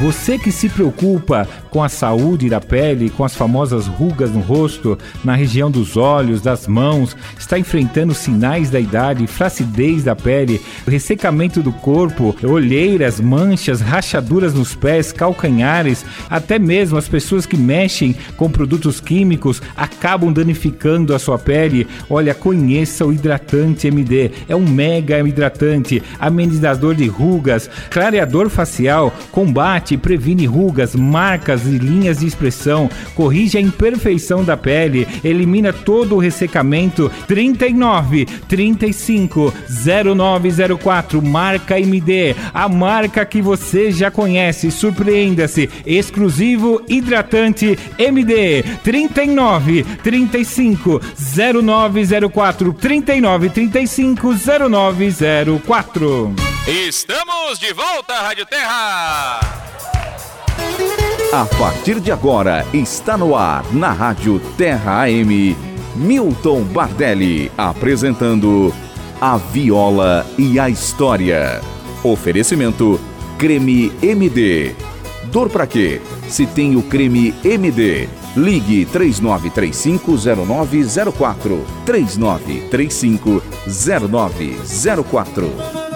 Você que se preocupa com a saúde da pele, com as famosas rugas no rosto, na região dos olhos, das mãos, está enfrentando sinais da idade, flacidez da pele, ressecamento do corpo, olheiras, manchas, rachaduras nos pés, calcanhares, até mesmo as pessoas que mexem com produtos químicos acabam danificando a sua pele. Olha, conheça o hidratante MD, é um mega hidratante, amenizador de rugas, clareador facial, combate e previne rugas, marcas e linhas de expressão, corrige a imperfeição da pele, elimina todo o ressecamento. 39 35 0904 marca MD, a marca que você já conhece. Surpreenda-se, exclusivo hidratante MD 39 35 0904 39 35 0904. Estamos de volta, Rádio Terra. A partir de agora, está no ar, na Rádio Terra AM, Milton Bardelli, apresentando A Viola e a História. Oferecimento Creme MD. Dor pra quê? Se tem o creme MD, ligue 39350904. 39350904.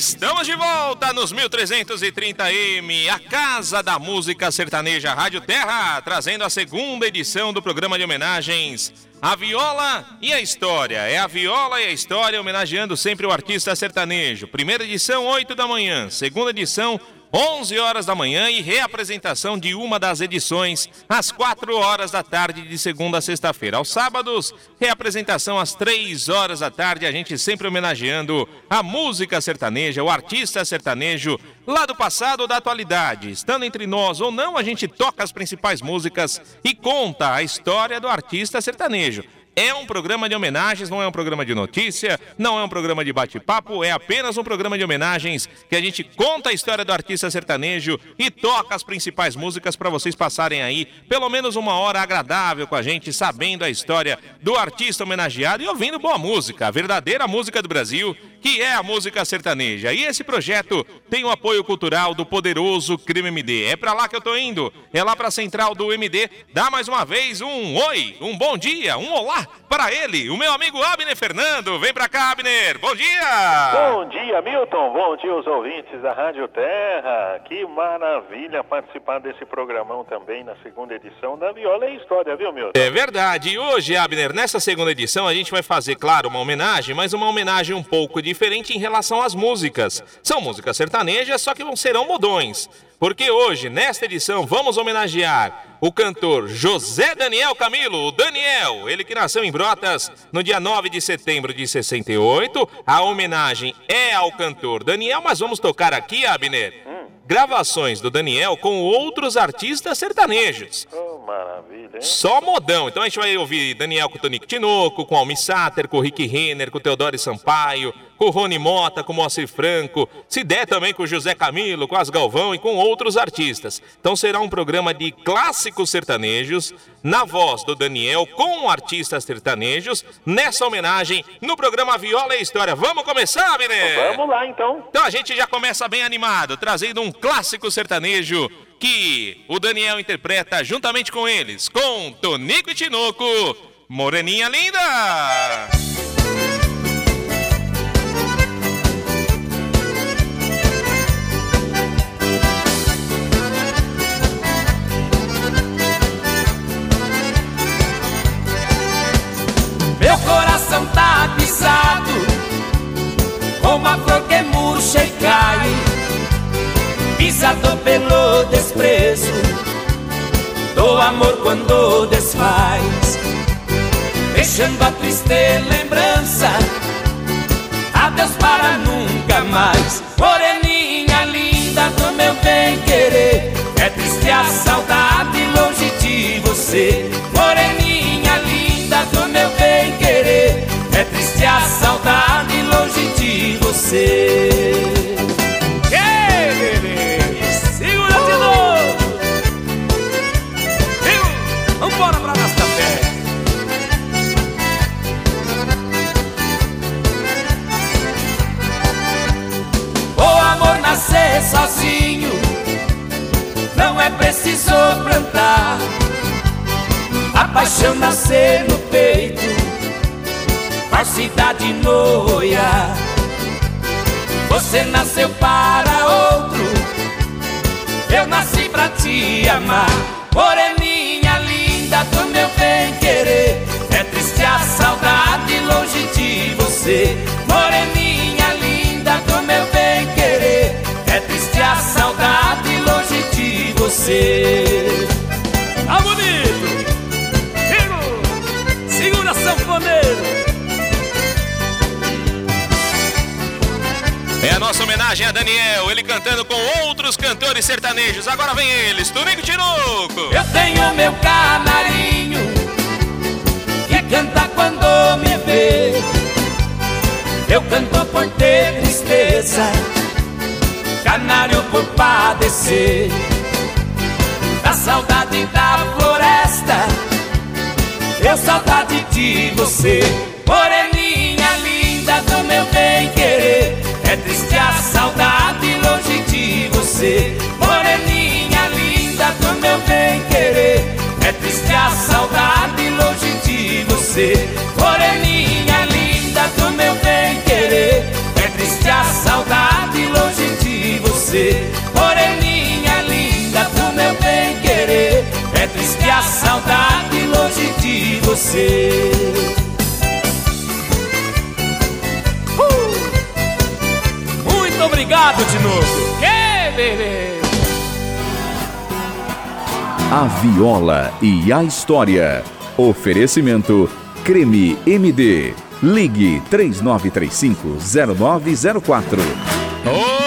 Estamos de volta nos 1330M, a Casa da Música Sertaneja Rádio Terra, trazendo a segunda edição do programa de homenagens A Viola e a História. É a Viola e a História homenageando sempre o artista sertanejo. Primeira edição, 8 da manhã. Segunda edição, 11 horas da manhã e reapresentação de uma das edições às 4 horas da tarde de segunda a sexta-feira. Aos sábados, reapresentação às 3 horas da tarde, a gente sempre homenageando a música sertaneja, o artista sertanejo lá do passado ou da atualidade. Estando entre nós ou não, a gente toca as principais músicas e conta a história do artista sertanejo. É um programa de homenagens, não é um programa de notícia, não é um programa de bate-papo, é apenas um programa de homenagens que a gente conta a história do artista sertanejo e toca as principais músicas para vocês passarem aí pelo menos uma hora agradável com a gente, sabendo a história do artista homenageado e ouvindo boa música, a verdadeira música do Brasil, que é a música sertaneja. E esse projeto tem o apoio cultural do poderoso Crime MD. É para lá que eu tô indo, é lá para a central do MD. Dá mais uma vez um oi, um bom dia, um olá para ele, o meu amigo Abner Fernando. Vem para cá, Abner. Bom dia. Bom dia, Milton. Bom dia aos ouvintes da Rádio Terra. Que maravilha participar desse programão também na segunda edição da Viola e História, viu, Milton? É verdade. E hoje, Abner, nessa segunda edição a gente vai fazer, claro, uma homenagem, mas uma homenagem um pouco diferente em relação às músicas. São músicas sertanejas, só que não serão modões. Porque hoje, nesta edição, vamos homenagear o cantor José Daniel Camilo, o Daniel, ele que nasceu em Brotas no dia 9 de setembro de 68. A homenagem é ao cantor Daniel, mas vamos tocar aqui, Abner, gravações do Daniel com outros artistas sertanejos. Oh, maravilha, hein? Só modão. Então a gente vai ouvir Daniel com o Tonico Tinoco, com Almi Sater, com o Rick Renner, com o Teodoro Sampaio, o Rony Mota, com o Moacir Franco, se der também com o José Camilo, com as Galvão e com outros artistas. Então será um programa de clássicos sertanejos, na voz do Daniel, com artistas sertanejos, nessa homenagem no programa Viola e História. Vamos começar, Abner? Vamos lá, então. Então a gente já começa bem animado, trazendo um clássico sertanejo que o Daniel interpreta juntamente com eles, com Tonico e Tinoco, Moreninha Linda. Pisado Como a flor que murcha e cai Pisado pelo desprezo Do amor quando desfaz Deixando a triste lembrança Adeus para nunca mais. Moreninha linda do meu bem querer É triste a saudade longe de você Triste a saudade longe de você Ei, bebê, segura de novo Viu? Vambora pra Gastapé O amor nas nascer sozinho, não é preciso plantar. A paixão nascer no peito, falsidade no olhar. Você nasceu para outro, eu nasci pra te amar. Moreninha linda do meu bem querer, é triste a saudade longe de você. Moreninha linda do meu bem querer, é triste a saudade longe de você. Tá bonito! Segura sanfoneiro! É a nossa homenagem a Daniel, ele cantando com outros cantores sertanejos. Agora vem eles, Tunico Tinuco. Eu tenho meu canarinho que canta quando me vê. Eu canto por ter tristeza, canário por padecer. Da saudade da floresta, eu saudade de você. Moreninha linda do meu bem você. Moreninha linda do meu bem querer, é triste a saudade longe de você. Moreninha linda do meu bem querer, é triste a saudade longe de você. Moreninha linda do meu bem querer, é triste a saudade longe de você. Muito obrigado, Tinoco! A Viola e a História. Oferecimento Creme MD. Ligue 3935-0904. Ô, meu amigo Abner,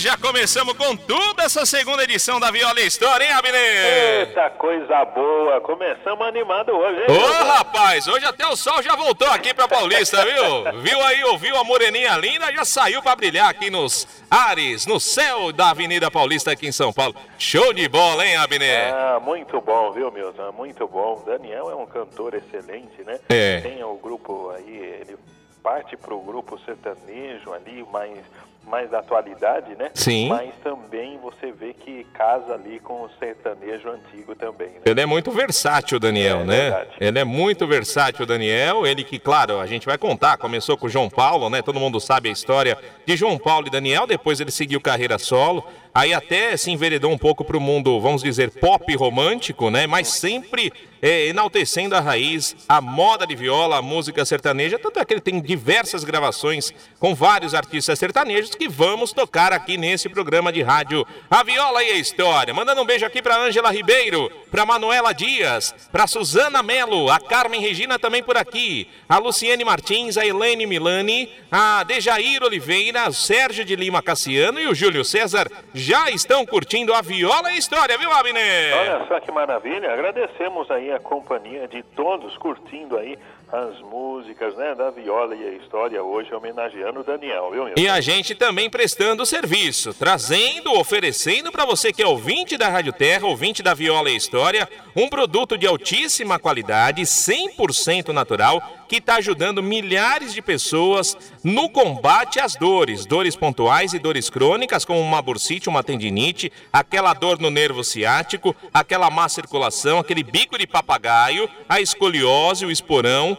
já começamos com toda essa segunda edição da Viola História, hein, Abner? Eita coisa boa! Começamos animado hoje, hein? Ô, rapaz, hoje até o sol já voltou aqui pra Paulista, viu? Viu aí, ouviu a moreninha linda, já saiu pra brilhar aqui nos ares, no céu da Avenida Paulista aqui em São Paulo. Show de bola, hein, Abner? Ah, muito bom, viu, Milton? Muito bom. Daniel é um cantor excelente, né? É. Tem o grupo aí, ele parte pro grupo sertanejo ali, mais, mais da atualidade, né? Sim. Mas também você vê que casa ali com o sertanejo antigo também, né? Ele é muito versátil, Daniel, É, né? verdade. Ele é muito versátil, Daniel. Ele que, claro, a gente vai contar, começou com o João Paulo, né? Todo mundo sabe a história de João Paulo e Daniel. Depois ele seguiu carreira solo. Aí até se enveredou um pouco para o mundo, vamos dizer, pop romântico, né? Mas sempre é, enaltecendo a raiz, a moda de viola, a música sertaneja. Tanto é que ele tem diversas gravações com vários artistas sertanejos que vamos tocar aqui nesse programa de rádio A Viola e a História. Mandando um beijo aqui para Ângela Ribeiro, para Manuela Dias, para Suzana Melo, a Carmen Regina também por aqui, a Luciene Martins, a Helene Milani, a Dejair Oliveira, o Sérgio de Lima Cassiano e o Júlio César já estão curtindo a Viola e a História, viu, Abner? Olha só que maravilha, agradecemos aí a companhia de todos curtindo aí as músicas, né, da Viola e a História hoje homenageando o Daniel, viu, Milton? E a gente também prestando serviço, trazendo, oferecendo para você que é ouvinte da Rádio Terra, ouvinte da Viola e História, um produto de altíssima qualidade, 100% natural, que está ajudando milhares de pessoas no combate às dores, dores pontuais e dores crônicas, como uma bursite, uma tendinite, aquela dor no nervo ciático, aquela má circulação, aquele bico de papagaio, a escoliose, o esporão,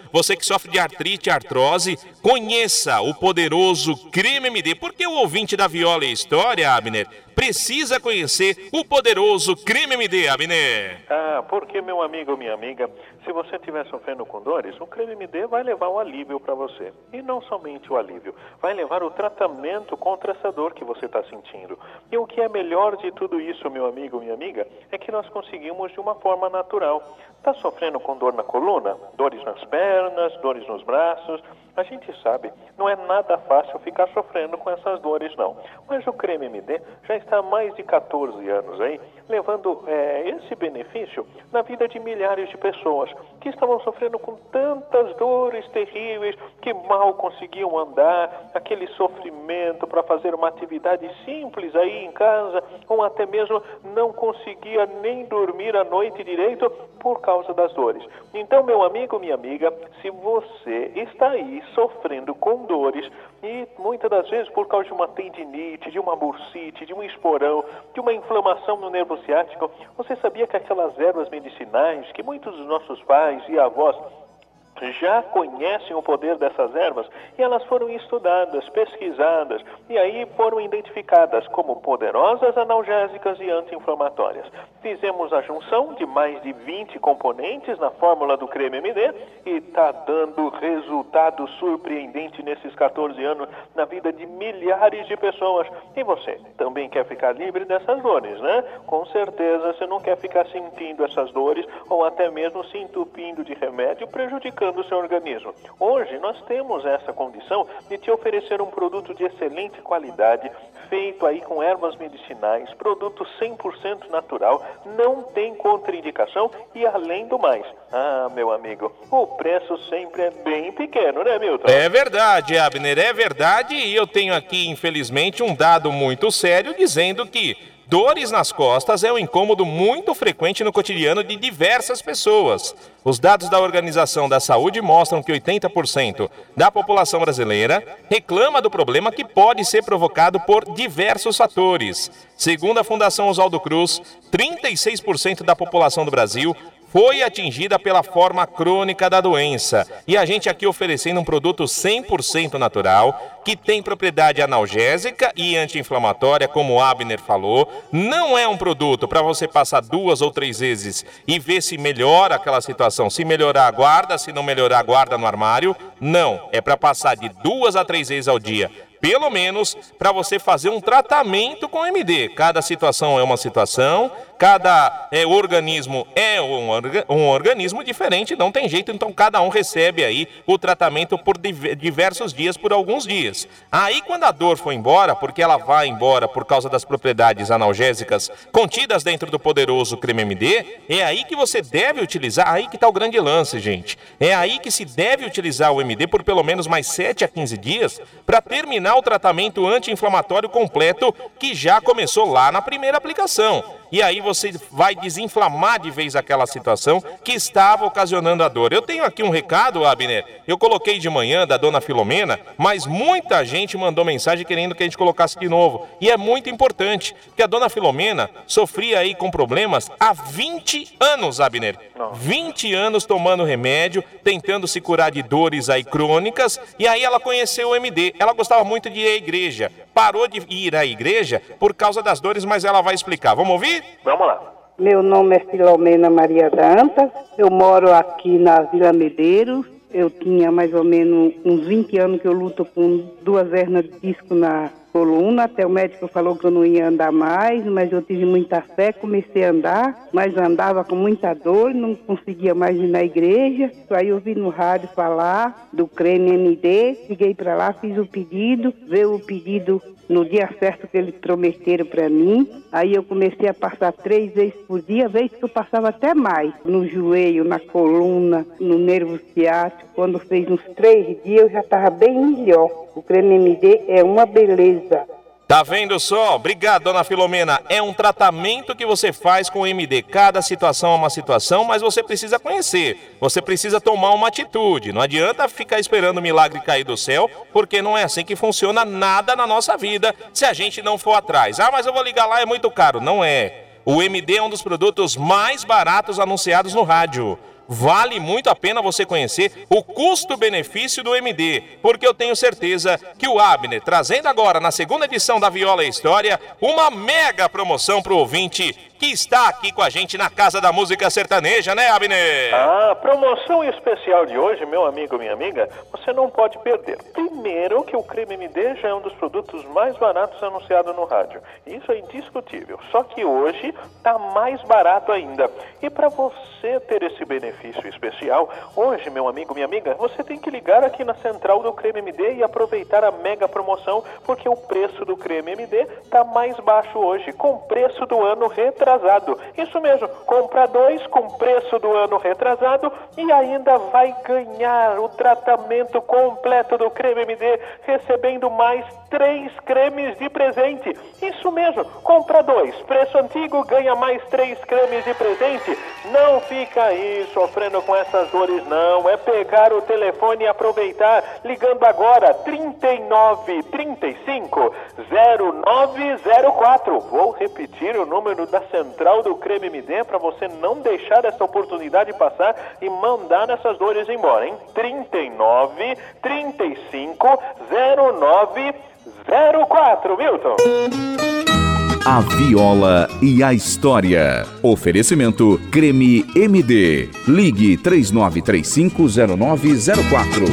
você que sofre de artrite, artrose, conheça o poderoso Creme MD. Porque o ouvinte da Viola e História, Abner, precisa conhecer o poderoso Creme MD, Abner. Ah, porque, meu amigo, minha amiga, se você estiver sofrendo com dores, o creme MD vai levar o alívio para você. E não somente o alívio, vai levar o tratamento contra essa dor que você está sentindo. E o que é melhor de tudo isso, meu amigo, minha amiga, é que nós conseguimos de uma forma natural. Está sofrendo com dor na coluna, dores nas pernas, dores nos braços? A gente sabe, não é nada fácil ficar sofrendo com essas dores, não. Mas o creme MD já está há mais de 14 anos aí, levando é, esse benefício na vida de milhares de pessoas que estavam sofrendo com tantas dores terríveis, que mal conseguiam andar, aquele sofrimento para fazer uma atividade simples aí em casa, ou até mesmo não conseguia nem dormir à noite direito por causa das dores. Então, meu amigo, minha amiga, se você está aí sofrendo com dores e muitas das vezes por causa de uma tendinite, de uma bursite, de um esporão, de uma inflamação no nervo ciático. Você sabia que aquelas ervas medicinais que muitos dos nossos pais e avós já conhecem o poder dessas ervas e elas foram estudadas, pesquisadas e aí foram identificadas como poderosas analgésicas e anti-inflamatórias. Fizemos a junção de mais de 20 componentes na fórmula do creme MD e está dando resultado surpreendente nesses 14 anos na vida de milhares de pessoas. E você também quer ficar livre dessas dores, né? Com certeza você não quer ficar sentindo essas dores ou até mesmo se entupindo de remédio, prejudicando do seu organismo. Hoje nós temos essa condição de te oferecer um produto de excelente qualidade, feito aí com ervas medicinais, produto 100% natural, não tem contraindicação e além do mais, ah, meu amigo, o preço sempre é bem pequeno, né, Milton? É verdade, Abner, é verdade e eu tenho aqui, infelizmente, um dado muito sério dizendo que Dores nas costas é um incômodo muito frequente no cotidiano de diversas pessoas. Os dados da Organização da Saúde mostram que 80% da população brasileira reclama do problema que pode ser provocado por diversos fatores. Segundo a Fundação Oswaldo Cruz, 36% da população do Brasil foi atingida pela forma crônica da doença. E a gente aqui oferecendo um produto 100% natural, que tem propriedade analgésica e anti-inflamatória, como o Abner falou. Não é um produto para você passar duas ou três vezes e ver se melhora aquela situação. Se melhorar, guarda, se não melhorar, guarda no armário. Não, é para passar de duas a três vezes ao dia pelo menos para você fazer um tratamento com MD. Cada situação é uma situação, cada é, organismo é um, um, organismo diferente, não tem jeito, então cada um recebe aí o tratamento por diversos dias, por alguns dias. Aí quando a dor for embora, porque ela vai embora por causa das propriedades analgésicas contidas dentro do poderoso creme MD, é aí que você deve utilizar, aí que está o grande lance, gente. É aí que se deve utilizar o MD por pelo menos mais 7 a 15 dias para terminar o tratamento anti-inflamatório completo que já começou lá na primeira aplicação. E aí você vai desinflamar de vez aquela situação que estava ocasionando a dor. Eu tenho aqui um recado, Abner. Eu coloquei de manhã da dona Filomena, mas muita gente mandou mensagem querendo que a gente colocasse de novo. E é muito importante, que a dona Filomena sofria aí com problemas há 20 anos, Abner. 20 anos tomando remédio, tentando se curar de dores aí crônicas, e aí ela conheceu o MD. Ela gostava muito de ir à igreja. Parou de ir à igreja por causa das dores, mas ela vai explicar. Vamos ouvir? Vamos lá. Meu nome é Filomena Maria Dantas. Eu moro aqui na Vila Medeiros. Eu tinha mais ou menos uns 20 anos que eu luto com duas hernias de disco na coluna, até o médico falou que eu não ia andar mais, mas eu tive muita fé, comecei a andar, mas andava com muita dor, não conseguia mais ir na igreja. Aí eu vi no rádio falar do creme MD, liguei para lá, fiz o pedido, veio o pedido no dia certo que eles prometeram para mim. Aí eu comecei a passar três vezes por dia, vezes que eu passava até mais, no joelho, na coluna, no nervo ciático. Quando fez uns três dias eu já estava bem melhor. O creme MD é uma beleza. Tá vendo só? Obrigado, dona Filomena. É um tratamento que você faz com o MD. Cada situação é uma situação, mas você precisa conhecer. Você precisa tomar uma atitude. Não adianta ficar esperando o milagre cair do céu, porque não é assim que funciona nada na nossa vida se a gente não for atrás. Ah, mas eu vou ligar lá, é muito caro. Não é. O MD é um dos produtos mais baratos anunciados no rádio. Vale muito a pena você conhecer o custo-benefício do MD, porque eu tenho certeza que o Abner, trazendo agora na segunda edição da Viola História, uma mega promoção para o ouvinte que está aqui com a gente na Casa da Música Sertaneja, né, Abner? Ah, promoção especial de hoje, meu amigo, minha amiga, você não pode perder. Primeiro que o creme MD já é um dos produtos mais baratos anunciado no rádio. Isso é indiscutível. Só que hoje está mais barato ainda. E para você ter esse benefício especial, hoje, meu amigo, minha amiga, você tem que ligar aqui na central do creme MD e aproveitar a mega promoção, porque o preço do creme MD está mais baixo hoje, com preço do ano retrasado retrasado. Isso mesmo, compra dois com preço do ano retrasado e ainda vai ganhar o tratamento completo do creme MD, recebendo mais três cremes de presente. Isso mesmo, compra dois, preço antigo, ganha mais três cremes de presente. Não fica isso, sofrendo com essas dores, não. É pegar o telefone e aproveitar, ligando agora 39 35 0904. Vou repetir o número da central do Creme MD para você não deixar essa oportunidade passar e mandar essas dores embora, hein? 39 35 0904, Milton. A Viola e a História. Oferecimento Creme MD. Ligue 39350904.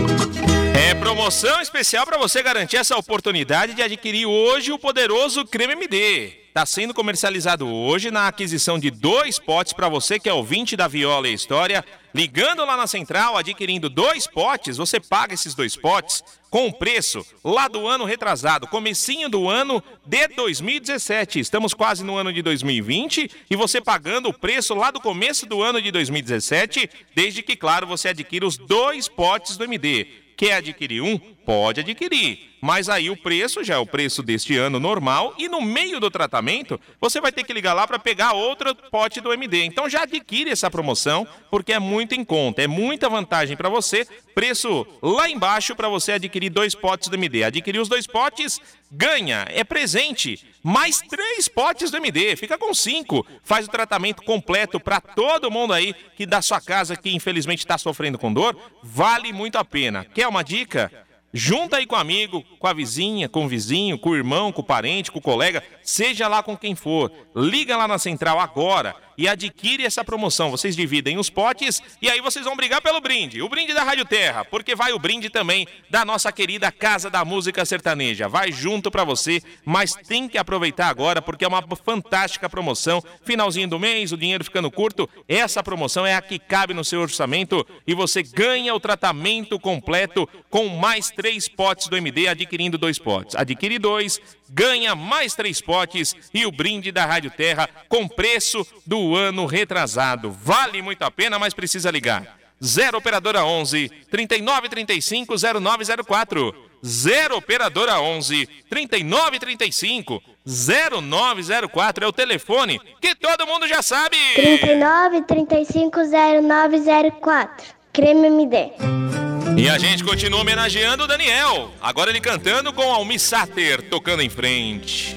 É promoção especial para você garantir essa oportunidade de adquirir hoje o poderoso Creme MD. Está sendo comercializado hoje na aquisição de dois potes para você que é ouvinte da Viola e História. Ligando lá na central, adquirindo dois potes, você paga esses dois potes com o preço lá do ano retrasado, comecinho do ano de 2017. Estamos quase no ano de 2020 e você pagando o preço lá do começo do ano de 2017, desde que, claro, você adquira os dois potes do MD. Quer adquirir um? Pode adquirir. Mas aí o preço já é o preço deste ano normal e no meio do tratamento você vai ter que ligar lá para pegar outro pote do MD. Então já adquire essa promoção porque é muito em conta, é muita vantagem para você. Preço lá embaixo para você adquirir dois potes do MD. Adquirir os dois potes, ganha, é presente. Mais três potes do MD, fica com cinco. Faz o tratamento completo para todo mundo aí que da sua casa que infelizmente está sofrendo com dor. Vale muito a pena. Quer uma dica? Junta aí com o amigo, com a vizinha, com o vizinho, com o irmão, com o parente, com o colega, seja lá com quem for. Liga lá na central agora e adquire essa promoção. Vocês dividem os potes e aí vocês vão brigar pelo brinde. O brinde da Rádio Terra, porque vai o brinde também da nossa querida Casa da Música Sertaneja. Vai junto para você, mas tem que aproveitar agora porque é uma fantástica promoção. Finalzinho do mês, o dinheiro ficando curto. Essa promoção é a que cabe no seu orçamento e você ganha o tratamento completo com mais três potes do MD adquirindo dois potes. Adquire dois, ganha mais três potes e o brinde da Rádio Terra com preço do ano retrasado. Vale muito a pena, mas precisa ligar. 0 Operadora 11 3935 0904. 0 Operadora 11 3935 0904 é o telefone que todo mundo já sabe. 39 35 0904. Creme MD. E a gente continua homenageando o Daniel. Agora ele cantando com Almi Sater tocando em frente.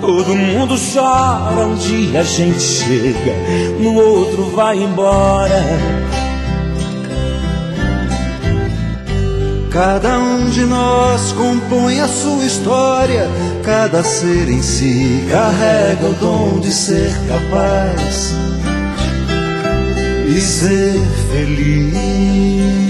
Todo mundo chora, um dia a gente chega, no outro vai embora. Cada um de nós compõe a sua história, cada ser em si carrega o dom de ser capaz e ser feliz.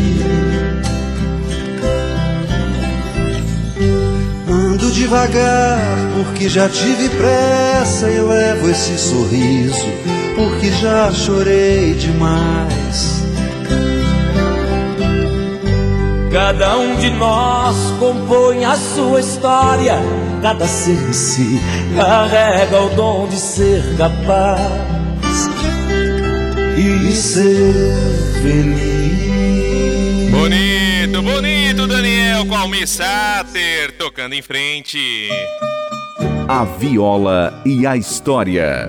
Devagar porque já tive pressa e levo esse sorriso porque já chorei demais. Cada um de nós compõe a sua história, cada ser em si carrega o dom de ser capaz e ser feliz. Bonito, bonito, Daniel Sater tocando em frente. A viola e a história.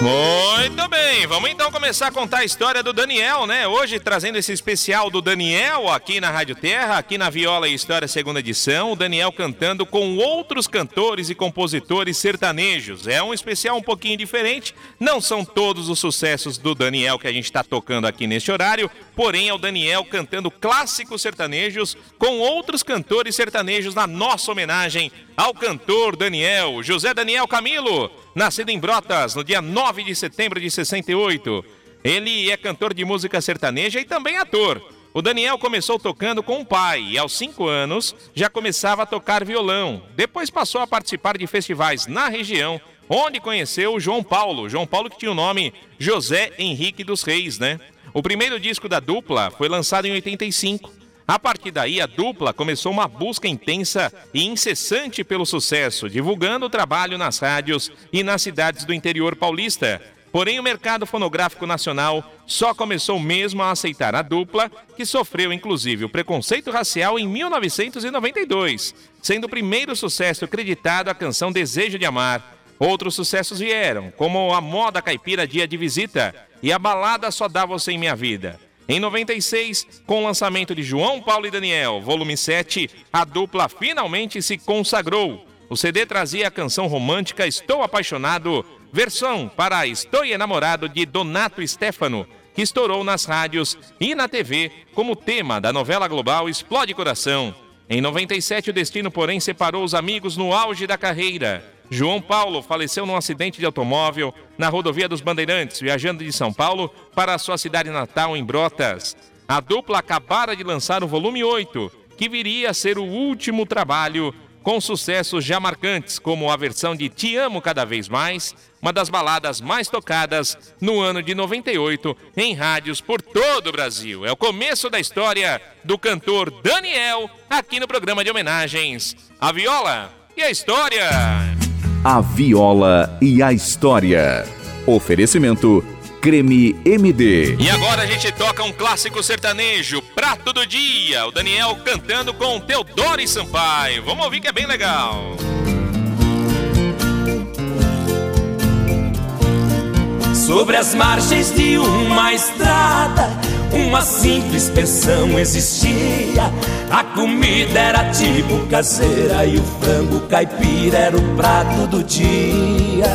Muito bem, vamos então começar a contar a história do Daniel, né? Hoje trazendo esse especial do Daniel aqui na Rádio Terra, aqui na Viola e História segunda edição, o Daniel cantando com outros cantores e compositores sertanejos. É um especial um pouquinho diferente, não são todos os sucessos do Daniel que a gente está tocando aqui neste horário, porém é o Daniel cantando clássicos sertanejos com outros cantores sertanejos na nossa homenagem ao cantor Daniel, José Daniel Camilo, nascido em Brotas no dia 9 de setembro de 68. Ele é cantor de música sertaneja e também ator. O Daniel começou tocando com o pai e, aos 5 anos, já começava a tocar violão. Depois passou a participar de festivais na região, onde conheceu João Paulo. João Paulo que tinha o nome José Henrique dos Reis, né? O primeiro disco da dupla foi lançado em 85. A partir daí, a dupla começou uma busca intensa e incessante pelo sucesso, divulgando o trabalho nas rádios e nas cidades do interior paulista. Porém, o mercado fonográfico nacional só começou mesmo a aceitar a dupla, que sofreu inclusive o preconceito racial em 1992, sendo o primeiro sucesso acreditado a canção Desejo de Amar. Outros sucessos vieram, como a moda caipira Dia de Visita e a balada Só Dá Você em Minha Vida. Em 96, com o lançamento de João Paulo e Daniel, volume 7, a dupla finalmente se consagrou. O CD trazia a canção romântica Estou Apaixonado, versão para Estou Enamorado de Donato Stefano, que estourou nas rádios e na TV como tema da novela global Explode Coração. Em 97, o destino, porém, separou os amigos no auge da carreira. João Paulo faleceu num acidente de automóvel na rodovia dos Bandeirantes, viajando de São Paulo para sua cidade natal, em Brotas. A dupla acabara de lançar o volume 8, que viria a ser o último trabalho com sucessos já marcantes, como a versão de Te Amo Cada Vez Mais, uma das baladas mais tocadas no ano de 98 em rádios por todo o Brasil. É o começo da história do cantor Daniel aqui no programa de homenagens. A viola e a história. A viola e a história. Oferecimento Creme MD. E agora a gente toca um clássico sertanejo, Prato do Dia. O Daniel cantando com Teodoro e Sampaio. Vamos ouvir que é bem legal. Sobre as margens de uma estrada, uma simples pensão existia. A comida era tipo caseira e o frango caipira era o prato do dia.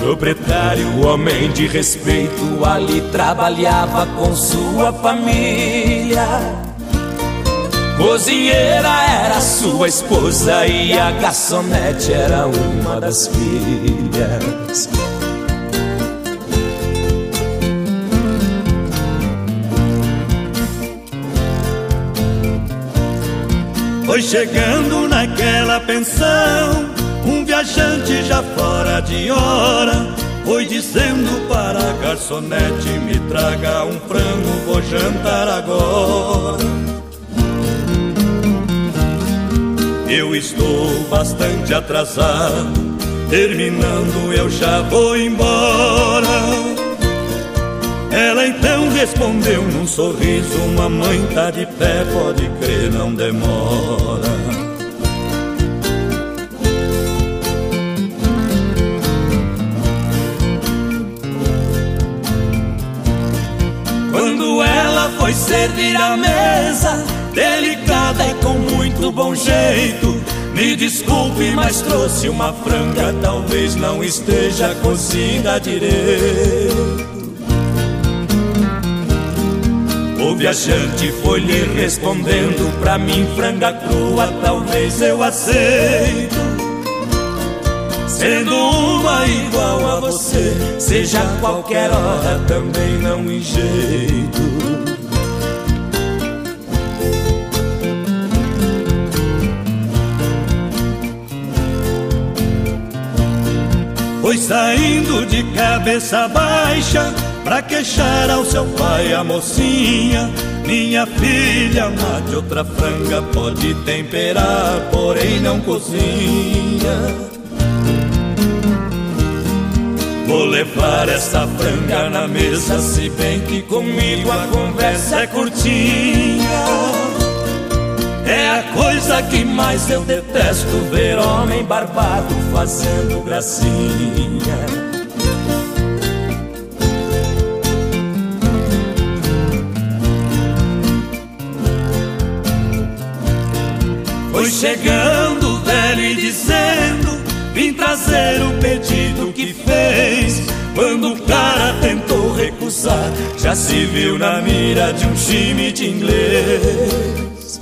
Proprietário, homem de respeito, ali trabalhava com sua família. Cozinheira era sua esposa e a garçonete era uma das filhas. Foi chegando naquela pensão, um viajante já fora de hora. Foi dizendo para a garçonete: Me traga um frango, vou jantar agora. Eu estou bastante atrasado terminando eu já vou embora. Ela então respondeu num sorriso: Mamãe tá de pé, pode crer, não demora. Quando ela foi servir a mesa, delicada e com muito bom jeito. Me desculpe, mas trouxe uma franga, talvez não esteja cozida direito. O viajante foi lhe respondendo Pra mim franga crua talvez eu aceito. Sendo uma igual a você Seja qualquer hora também não em jeito. Foi saindo de cabeça baixa Pra queixar ao seu pai a mocinha Minha filha, mate outra franga Pode temperar, porém não cozinha. Vou levar essa franga na mesa Se bem que comigo a conversa é curtinha. É a coisa que mais eu detesto Ver homem barbado fazendo gracinha chegando velho e dizendo Vim trazer o pedido que fez. Quando o cara tentou recusar Já se viu na mira de um time de inglês.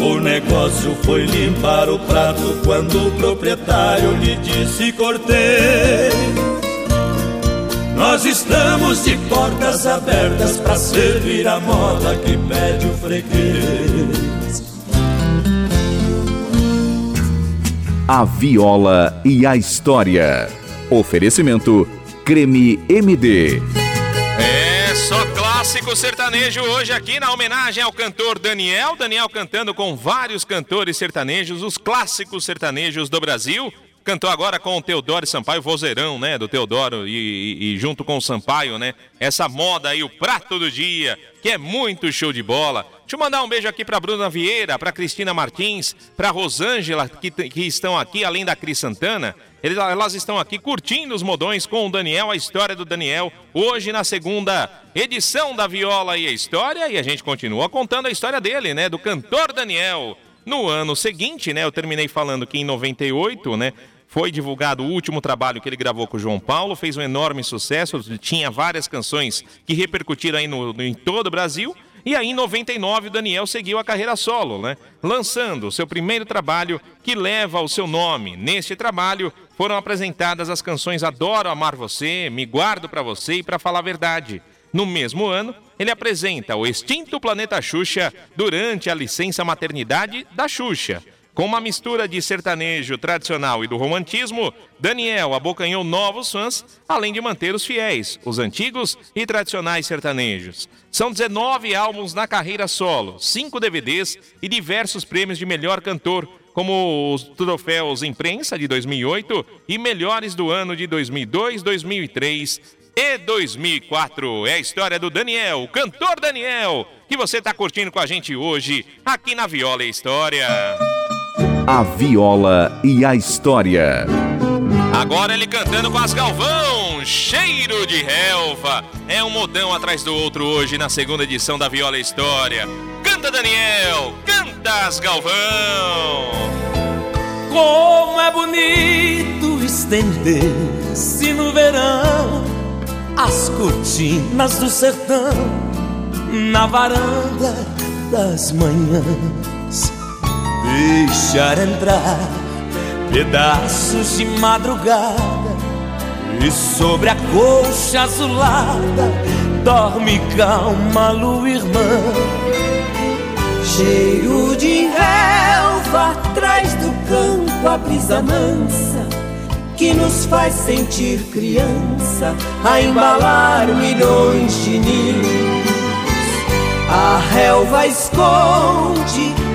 O negócio foi limpar o prato Quando o proprietário lhe disse cortei nós estamos de portas abertas para servir a moda que pede o freguês. A viola e a história. Oferecimento Creme MD. É só clássico sertanejo hoje aqui na homenagem ao cantor Daniel. Daniel cantando com vários cantores sertanejos, os clássicos sertanejos do Brasil. Cantou agora com o Teodoro Sampaio, vozeirão, né? Do Teodoro e, e, junto com o Sampaio, né? Essa moda aí, o prato do dia, que é muito show de bola. Deixa eu mandar um beijo aqui para Bruna Vieira, para Cristina Martins, para Rosângela, que, que estão aqui, além da Cris Santana. Eles, elas estão aqui curtindo os modões com o Daniel, a história do Daniel, hoje na segunda edição da Viola e a História. E a gente continua contando a história dele, né? Do cantor Daniel. No ano seguinte, né? Eu terminei falando que em 98, né? Foi divulgado o último trabalho que ele gravou com o João Paulo, fez um enorme sucesso, tinha várias canções que repercutiram aí no, em todo o Brasil. E aí, em 99, o Daniel seguiu a carreira solo, né? Lançando o seu primeiro trabalho que leva o seu nome. Neste trabalho foram apresentadas as canções Adoro Amar Você, Me Guardo Pra Você e Pra Falar a Verdade. No mesmo ano, ele apresenta o extinto Planeta Xuxa durante a licença maternidade da Xuxa. Com uma mistura de sertanejo tradicional e do romantismo, Daniel abocanhou novos fãs, além de manter os fiéis, os antigos e tradicionais sertanejos. São 19 álbuns na carreira solo, 5 DVDs e diversos prêmios de melhor cantor, como os troféus Imprensa de 2008 e Melhores do Ano de 2002, 2003 e 2004. É a história do Daniel, o cantor Daniel, que você está curtindo com a gente hoje aqui na Viola História. A viola e a história. Agora ele cantando com as Galvão, cheiro de relva. É um modão atrás do outro hoje na segunda edição da Viola História. Canta Daniel, canta as Galvão. Como é bonito estender-se no verão as cortinas do sertão na varanda das manhãs deixar entrar pedaços de madrugada e sobre a colcha azulada dorme calma lua irmã. Cheiro de relva atrás do campo a brisa mansa que nos faz sentir criança a embalar milhões de ninhos. A relva esconde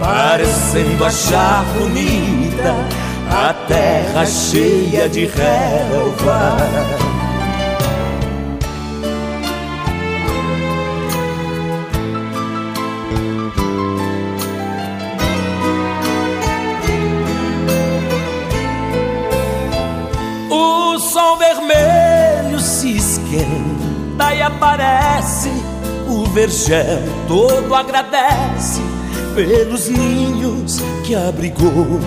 parecendo achar bonita a terra cheia de relva. O sol vermelho se esquenta e aparece o vergel todo agradece pelos ninhos que abrigou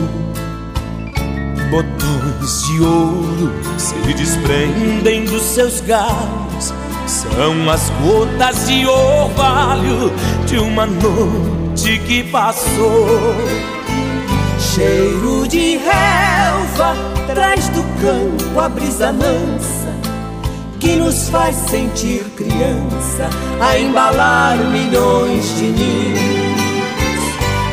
botões de ouro se desprendem dos seus galhos. São as gotas de orvalho de uma noite que passou. Cheiro de relva traz do campo a brisa mansa que nos faz sentir criança a embalar milhões de ninhos.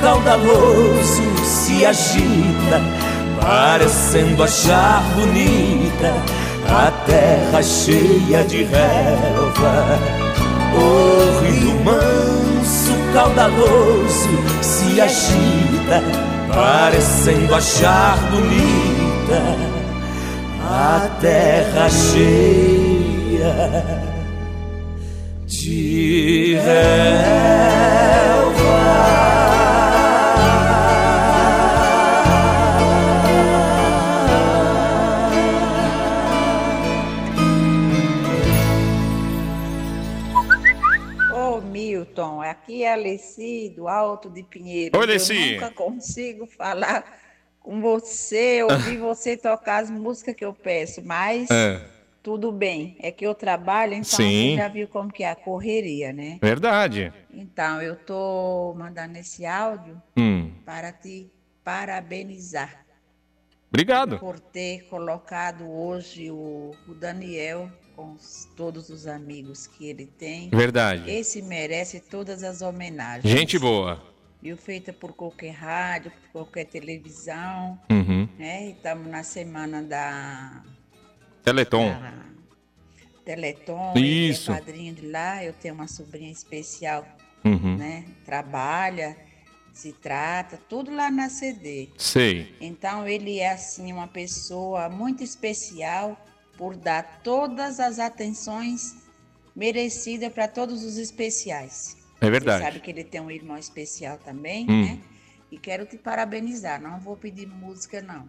caudaloso, se agita parecendo achar bonita a terra cheia de relva. O rio manso, caudaloso se agita, parecendo achar bonita a terra cheia de relva. Aqui é a Alessi, do Alto de Pinheiro. Oi, Alessi. Eu nunca consigo falar com você, ouvir você tocar as músicas que eu peço, mas é. tudo bem. É que eu trabalho, então Sim. você já viu como que é a correria, né? Verdade. Então, eu tô mandando esse áudio hum. para te parabenizar. Obrigado. Por ter colocado hoje o, o Daniel com os, todos os amigos que ele tem. Verdade. Esse merece todas as homenagens. Gente boa. Viu? Feita por qualquer rádio, por qualquer televisão. Uhum. Né? Estamos na semana da. Teleton. Da Teleton. Isso. Ele é padrinho de lá. Eu tenho uma sobrinha especial, uhum. né? Trabalha se trata, tudo lá na CD. Sei. Então ele é assim uma pessoa muito especial por dar todas as atenções merecidas para todos os especiais. É verdade. Você sabe que ele tem um irmão especial também, hum. né? E quero te parabenizar. Não vou pedir música, não.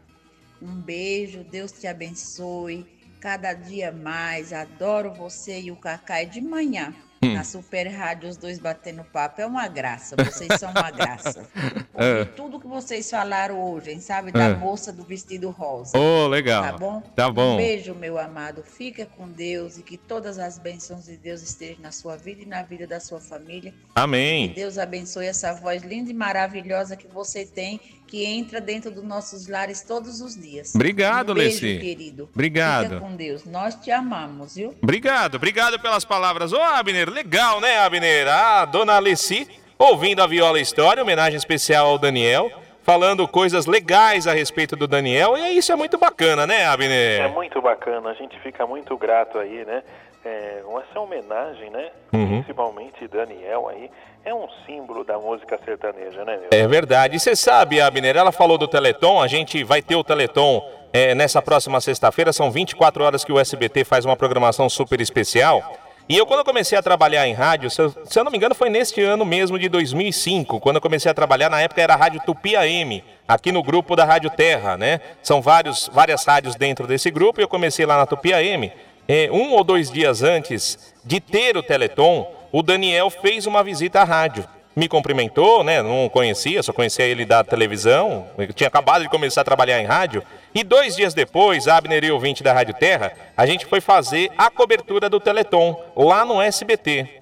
Um beijo, Deus te abençoe. Cada dia mais. Adoro você e o Cacai de manhã. Hum. Na Super Rádio, os dois batendo papo. É uma graça, vocês são uma graça. é. Tudo que vocês falaram hoje, hein, sabe? Da é. moça do vestido rosa. Oh, legal. Tá bom? Tá bom. Um beijo, meu amado. Fica com Deus e que todas as bênçãos de Deus estejam na sua vida e na vida da sua família. Amém. Que Deus abençoe essa voz linda e maravilhosa que você tem, que entra dentro dos nossos lares todos os dias. Obrigado, um beijo, Leci. querido. Obrigado. Fica com Deus. Nós te amamos, viu? Obrigado, obrigado pelas palavras. Ô, Abner, legal, né, Abner? A dona Alessi, ouvindo a Viola História, homenagem especial ao Daniel, falando coisas legais a respeito do Daniel, e isso é muito bacana, né, Abner? É muito bacana, a gente fica muito grato aí, né? É, essa homenagem, né? Uhum. Principalmente Daniel aí, é um símbolo da música sertaneja, né, meu? É verdade. E você sabe, Abner, ela falou do Teleton, a gente vai ter o Teleton é, nessa próxima sexta-feira, são 24 horas que o SBT faz uma programação super especial. E eu, quando eu comecei a trabalhar em rádio, se eu, se eu, não me engano, foi neste ano mesmo de 2005, quando eu comecei a trabalhar, na época era a Rádio Tupi AM, aqui no grupo da Rádio Terra, né? São vários, várias rádios dentro desse grupo e eu comecei lá na Tupi AM. É, um ou dois dias antes de ter o Teleton, o Daniel fez uma visita à rádio me cumprimentou, né? Não conhecia, só conhecia ele da televisão. Eu tinha acabado de começar a trabalhar em rádio. E dois dias depois, Abner e ouvinte da Rádio Terra, a gente foi fazer a cobertura do Teleton lá no SBT.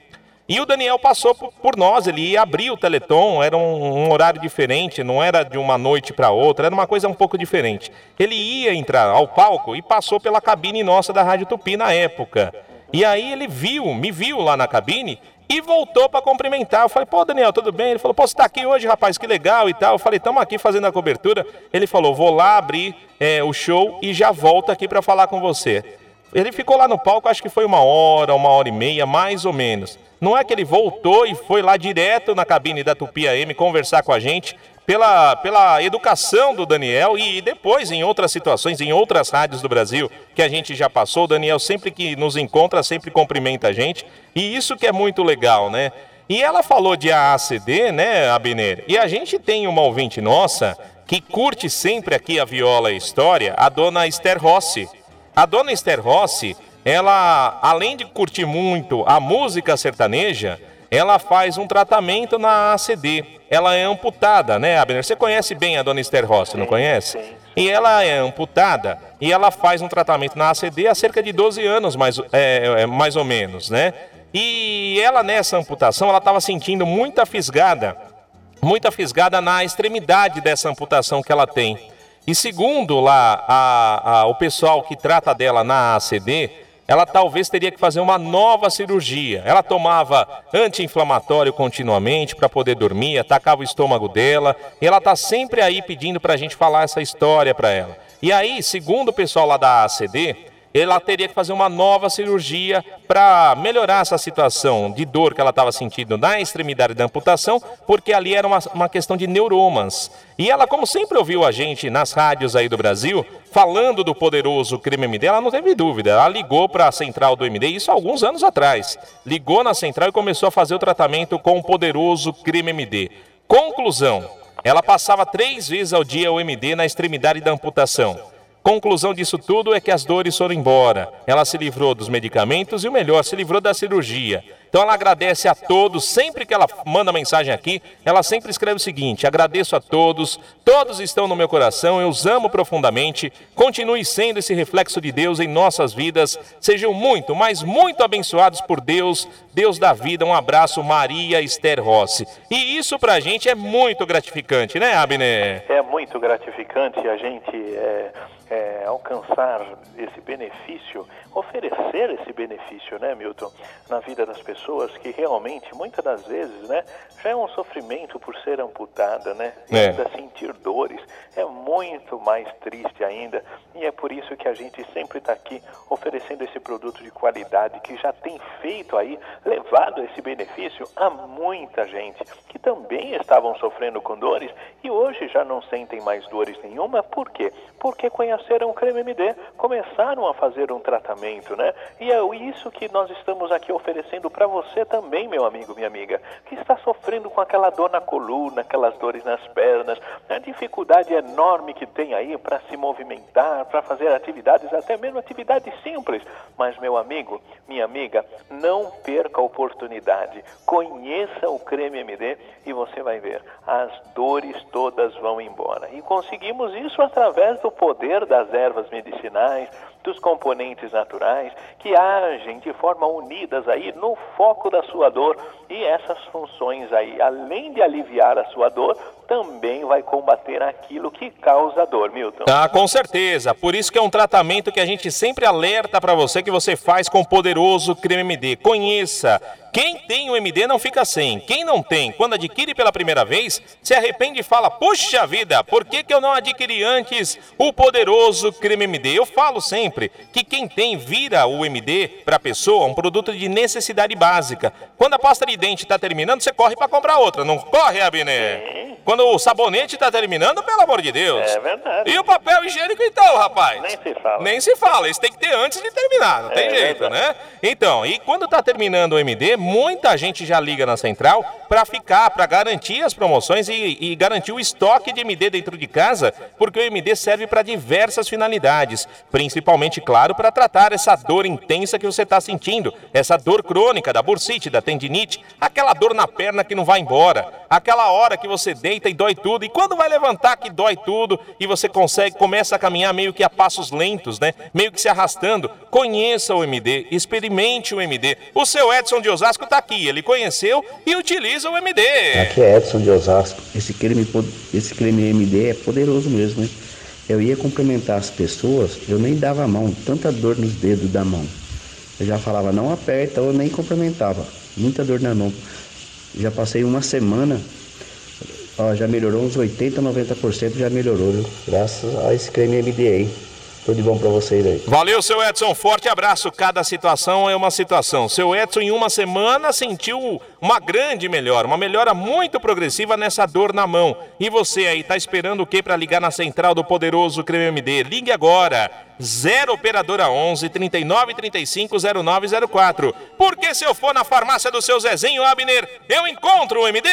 E o Daniel passou por nós, ele ia abrir o Teleton, era um, um horário diferente, não era de uma noite para outra, era uma coisa um pouco diferente. Ele ia entrar ao palco e passou pela cabine nossa da Rádio Tupi na época. E aí ele viu, me viu lá na cabine e voltou para cumprimentar. Eu falei, pô, Daniel, tudo bem? Ele falou, pô, você está aqui hoje, rapaz, que legal e tal. Eu falei, estamos aqui fazendo a cobertura. Ele falou, vou lá abrir é, o show e já volto aqui para falar com você. Ele ficou lá no palco, acho que foi uma hora, uma hora e meia, mais ou menos. Não é que ele voltou e foi lá direto na cabine da Tupi AM conversar com a gente pela, pela educação do Daniel e depois em outras situações, em outras rádios do Brasil que a gente já passou. O Daniel sempre que nos encontra, sempre cumprimenta a gente. E isso que é muito legal, né? E ela falou de AACD, né, Abner? E a gente tem uma ouvinte nossa que curte sempre aqui a viola e história, a dona Esther Rossi. A dona Esther Rossi, ela, além de curtir muito a música sertaneja, ela faz um tratamento na ACD. Ela é amputada, né, Abner? Você conhece bem a dona Esther Rossi, não conhece? E ela é amputada e ela faz um tratamento na ACD há cerca de 12 anos, mais, é, é, mais ou menos, né? E ela nessa amputação, ela estava sentindo muita fisgada, muita fisgada na extremidade dessa amputação que ela tem. E segundo lá a, a, o pessoal que trata dela na ACD, ela talvez teria que fazer uma nova cirurgia. Ela tomava anti-inflamatório continuamente para poder dormir, atacava o estômago dela, e ela está sempre aí pedindo para a gente falar essa história para ela. E aí, segundo o pessoal lá da ACD, ela teria que fazer uma nova cirurgia para melhorar essa situação de dor que ela estava sentindo na extremidade da amputação, porque ali era uma, uma questão de neuromas. E ela, como sempre ouviu a gente nas rádios aí do Brasil, falando do poderoso creme MD, ela não teve dúvida. Ela ligou para a central do MD, isso há alguns anos atrás. Ligou na central e começou a fazer o tratamento com o poderoso creme MD. Conclusão: ela passava três vezes ao dia o MD na extremidade da amputação. Conclusão disso tudo é que as dores foram embora. Ela se livrou dos medicamentos e o melhor, se livrou da cirurgia. Então ela agradece a todos, sempre que ela manda mensagem aqui, ela sempre escreve o seguinte: agradeço a todos, todos estão no meu coração, eu os amo profundamente, continue sendo esse reflexo de Deus em nossas vidas, sejam muito, mas muito abençoados por Deus, Deus da vida. Um abraço, Maria Esther Rossi. E isso pra gente é muito gratificante, né, Abner? É muito gratificante a gente é, é, alcançar esse benefício, oferecer esse benefício, né, Milton, na vida das pessoas pessoas que realmente, muitas das vezes, né, já é um sofrimento por ser amputada, né? E é. ainda sentir dores é muito mais triste ainda. E é por isso que a gente sempre está aqui oferecendo esse produto de qualidade que já tem feito aí, levado esse benefício a muita gente que também estavam sofrendo com dores e hoje já não sentem mais dores nenhuma. Por quê? Porque conheceram creme MD, começaram a fazer um tratamento, né? E é isso que nós estamos aqui oferecendo para você também, meu amigo, minha amiga, que está sofrendo com aquela dor na coluna, aquelas dores nas pernas, a dificuldade enorme que tem aí para se movimentar, para fazer atividades, até mesmo atividades simples. Mas, meu amigo, minha amiga, não perca a oportunidade. Conheça o creme MD e você vai ver, as dores todas vão embora. E conseguimos isso através do poder das medicinais, dos componentes naturais que agem de forma unidas aí no foco da sua dor e essas funções aí, além de aliviar a sua dor, também vai combater aquilo que causa dor, Milton. Ah, com certeza. Por isso que é um tratamento que a gente sempre alerta para você que você faz com o poderoso creme MD. Conheça Quem tem o MD não fica sem. Quem não tem, quando adquire pela primeira vez, se arrepende e fala: Puxa vida, por que, que eu não adquiri antes o poderoso creme MD? Eu falo sempre que quem tem vira o MD para a pessoa um produto de necessidade básica. Quando a pasta de dente está terminando, você corre para comprar outra. Não corre, Abner? Quando o sabonete está terminando, pelo amor de Deus. É verdade. E o papel higiênico então, rapaz? Nem se fala. Nem se fala. Isso tem que ter antes de terminar. Não tem É jeito, verdade. né? Então, e quando tá terminando o MD, muita gente já liga na central para ficar, para garantir as promoções e, e garantir o estoque de MD dentro de casa, porque o MD serve para diversas finalidades, principalmente, claro, para tratar essa dor intensa que você está sentindo, essa dor crônica da bursite, da tendinite, aquela dor na perna que não vai embora, aquela hora que você deita e dói tudo, e quando vai levantar que dói tudo e você consegue, começa a caminhar meio que a passos lentos, né? Meio que se arrastando. Conheça o MD, experimente o MD. O seu Edson de Osasco está aqui, ele conheceu e utiliza o MD. Aqui é Edson de Osasco. Esse creme, esse creme MD é poderoso mesmo, hein? Eu ia cumprimentar as pessoas, eu nem dava a mão, tanta dor nos dedos da mão. Eu já falava, não aperta, eu nem cumprimentava. Muita dor na mão. Já passei uma semana, ó, já melhorou uns 80, 90% já melhorou, viu? Graças a esse creme MD aí. Tudo de bom pra vocês aí. Valeu, seu Edson. Forte abraço. Cada situação é uma situação. Seu Edson, em uma semana, sentiu uma grande melhora, uma melhora muito progressiva nessa dor na mão. E você aí, tá esperando o que para ligar na central do poderoso Creme MD? Ligue agora. 0 Operadora 11 39 35 0904. Porque se eu for na farmácia do seu Zezinho Abner, eu encontro o MD.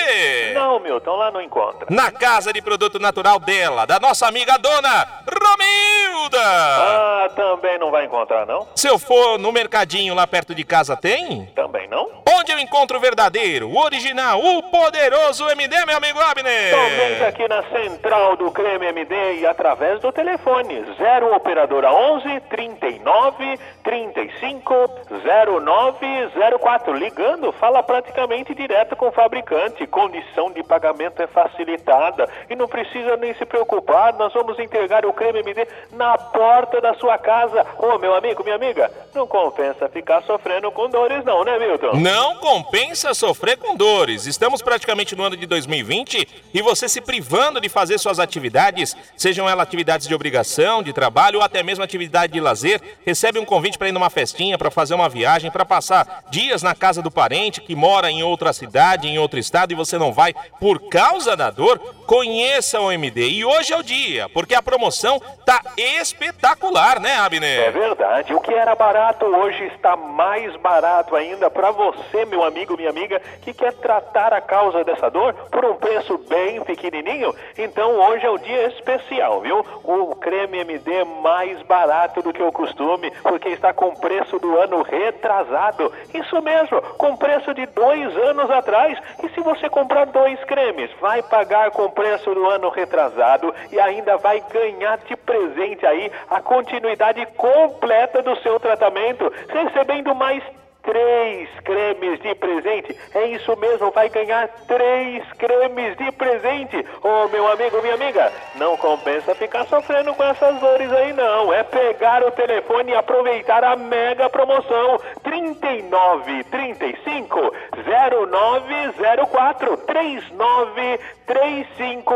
Não, Milton, lá não encontra. Na casa de produto natural dela, da nossa amiga dona Romilda. Ah, também não vai encontrar, não? Se eu for no mercadinho lá perto de casa, tem? Também não? Onde eu encontro o verdadeiro, o original, o poderoso MD, meu amigo Abner? Somente aqui na central do Creme MD e através do telefone 0 operadora 11 39 35 0904. Ligando, fala praticamente direto com o fabricante. Condição de pagamento é facilitada e não precisa nem se preocupar. Nós vamos entregar o Creme MD na porta da sua casa. Ô, meu amigo, minha amiga, não compensa ficar sofrendo com dores, não, né, Milton? Não compensa sofrer com dores. Estamos praticamente no ano de 2020 e você se privando de fazer suas atividades, sejam elas atividades de obrigação, de trabalho ou até mesmo atividade de lazer, recebe um convite para ir numa festinha, para fazer uma viagem, para passar dias na casa do parente que mora em outra cidade, em outro estado e você não vai por causa da dor, conheça o MD. E hoje é o dia, porque a promoção tá espetacular, né, Abner? É verdade. O que era barato hoje está mais barato ainda para você, meu amigo, minha amiga, que quer tratar a causa dessa dor por um preço bem pequenininho. Então hoje é o dia especial, viu? O creme MD mais barato do que o costume, porque está com preço do ano retrasado. Isso mesmo, com preço de dois anos atrás. E se você comprar dois cremes, vai pagar com preço do ano retrasado e ainda vai ganhar de presente aí a continuidade completa do seu tratamento, recebendo mais três cremes de presente. É isso mesmo, vai ganhar três cremes de presente. Ô meu amigo, minha amiga, não compensa ficar sofrendo com essas dores aí não. É pegar o telefone e aproveitar a mega promoção 39 35 0904 39 35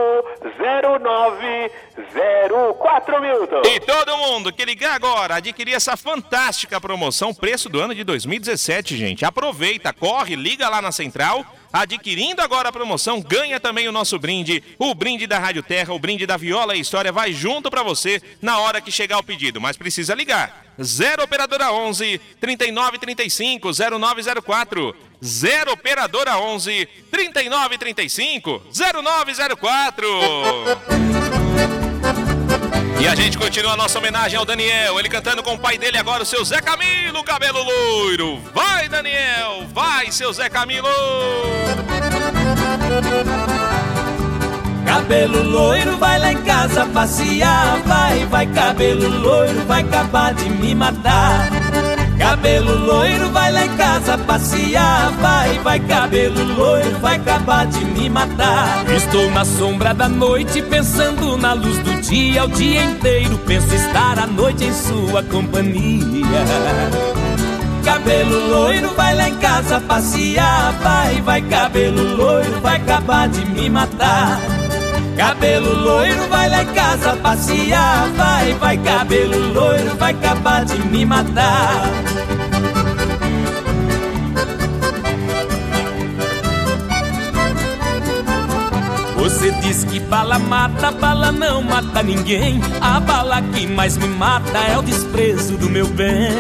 0904 Milton. E todo mundo que ligar agora, adquirir essa fantástica promoção, preço do ano de 2017, gente. Aproveita, corre, liga lá na central. Adquirindo agora a promoção, ganha também o nosso brinde, o brinde da Rádio Terra, o brinde da Viola e História vai junto pra você na hora que chegar o pedido, mas precisa ligar. 0 operadora 11 3935 0904. 0 operadora 11 3935 0904. E a gente continua a nossa homenagem ao Daniel, ele cantando com o pai dele agora, o seu Zé Camilo, cabelo loiro. Vai, Daniel, vai, seu Zé Camilo. Cabelo loiro, vai lá em casa passear. Vai, vai, cabelo loiro, vai acabar de me matar. Cabelo loiro, vai lá em casa passear. Vai, vai, cabelo loiro, vai acabar de me matar. Estou na sombra da noite, pensando na luz do dia. O dia inteiro penso estar à noite em sua companhia. cabelo loiro, vai lá em casa passear. Vai, vai, cabelo loiro, vai acabar de me matar. Cabelo loiro, vai lá em casa passear. Vai, vai, cabelo loiro, vai acabar de me matar. Você diz que bala mata, bala não mata ninguém. A bala que mais me mata é o desprezo do meu bem.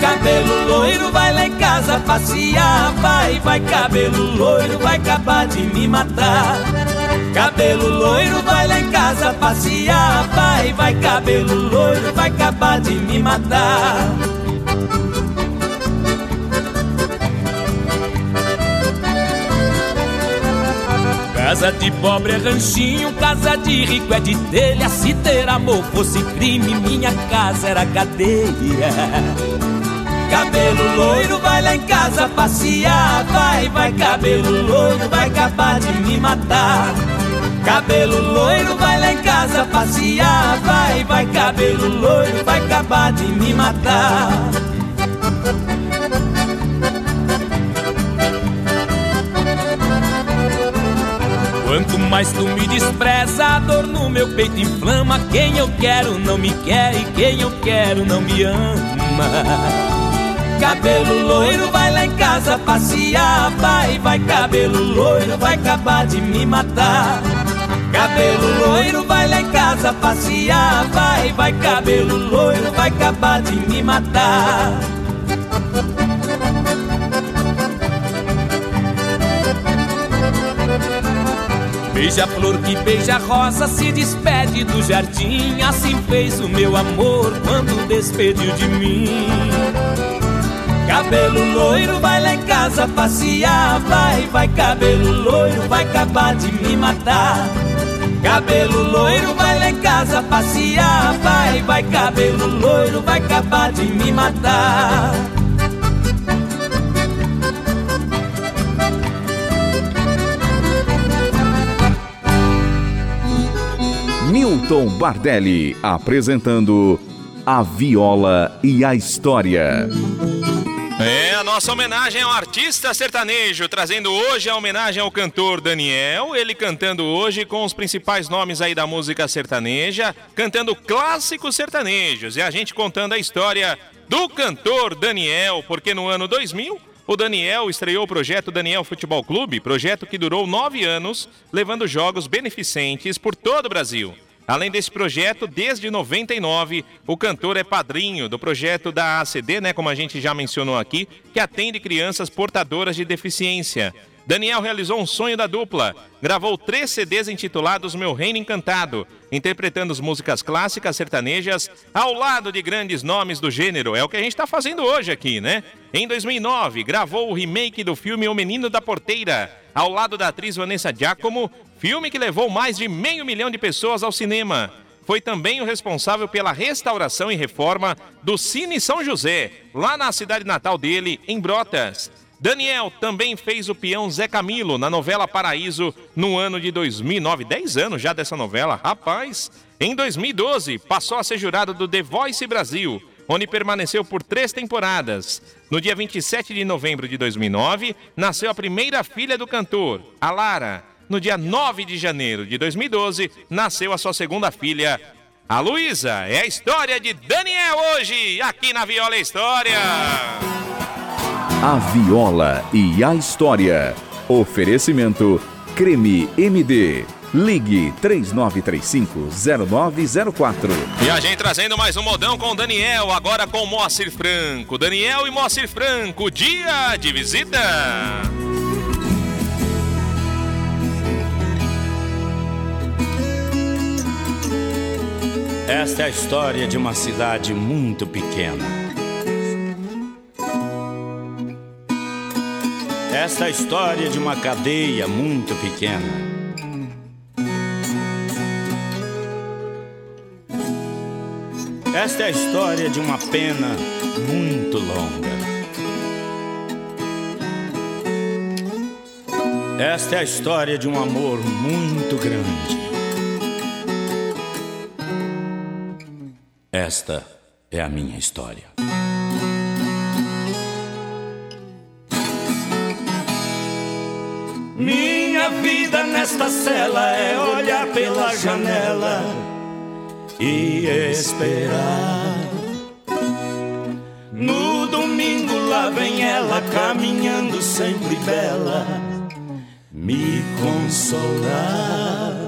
Cabelo loiro, vai lá em casa passear. Vai, vai, cabelo loiro, vai acabar de me matar. Cabelo loiro, vai lá em casa passear. Vai, vai, cabelo loiro, vai acabar de me matar. Casa de pobre é ranchinho, casa de rico é de telha. Se ter amor fosse crime, minha casa era cadeia. Cabelo loiro, vai lá em casa passear. Vai, vai, cabelo loiro, vai acabar de me matar. Cabelo loiro, vai lá em casa passear. Vai, vai, cabelo loiro, vai acabar de me matar. Quanto mais tu me despreza, a dor no meu peito inflama. Quem eu quero não me quer e quem eu quero não me ama. Cabelo loiro, vai lá em casa passear. Vai, vai, cabelo loiro, vai acabar de me matar. Cabelo loiro, vai lá em casa passear. Vai, vai, cabelo loiro, vai acabar de me matar. Beija-flor que beija rosa se despede do jardim. Assim fez o meu amor quando despediu de mim. Cabelo loiro, vai lá em casa passear. Vai, vai, cabelo loiro, vai acabar de me matar. Cabelo loiro, vai lá em casa passear. Vai, vai, cabelo loiro, vai acabar de me matar. Milton Bardelli apresentando A Viola e a História. É a nossa homenagem ao artista sertanejo, trazendo hoje a homenagem ao cantor Daniel, ele cantando hoje com os principais nomes aí da música sertaneja, cantando clássicos sertanejos, e a gente contando a história do cantor Daniel, porque no ano 2000 o Daniel estreou o projeto Daniel Futebol Clube, projeto que durou nove anos, levando jogos beneficentes por todo o Brasil. Além desse projeto, desde 99, o cantor é padrinho do projeto da ACD, né, como a gente já mencionou aqui, que atende crianças portadoras de deficiência. Daniel realizou um sonho da dupla. Gravou três CDs intitulados Meu Reino Encantado, interpretando as músicas clássicas sertanejas ao lado de grandes nomes do gênero. É o que a gente está fazendo hoje aqui, né? Em 2009, gravou o remake do filme O Menino da Porteira, ao lado da atriz Vanessa Giacomo, filme que levou mais de meio milhão de pessoas ao cinema. Foi também o responsável pela restauração e reforma do Cine São José, lá na cidade natal dele, em Brotas. Daniel também fez o peão Zé Camilo na novela Paraíso no ano de 2009. 10 anos já dessa novela, rapaz. Em 2012, passou a ser jurado do The Voice Brasil, onde permaneceu por três temporadas. No dia 27 de novembro de 2009, nasceu a primeira filha do cantor, a Lara. No dia 9 de janeiro de 2012, nasceu a sua segunda filha, a Luísa. É a história de Daniel hoje, aqui na Viola História. A Viola e a História. Oferecimento Creme MD. Ligue 3935-0904. E a gente trazendo mais um modão com o Daniel, agora com Moacir Franco. Daniel e Moacir Franco, dia de visita. Esta é a história de uma cidade muito pequena. Esta é a história de uma cadeia muito pequena. Esta é a história de uma pena muito longa. Esta é a história de um amor muito grande. Esta é a minha história. Minha vida nesta cela é olhar pela janela e esperar. No domingo lá vem ela caminhando sempre bela, me consolar.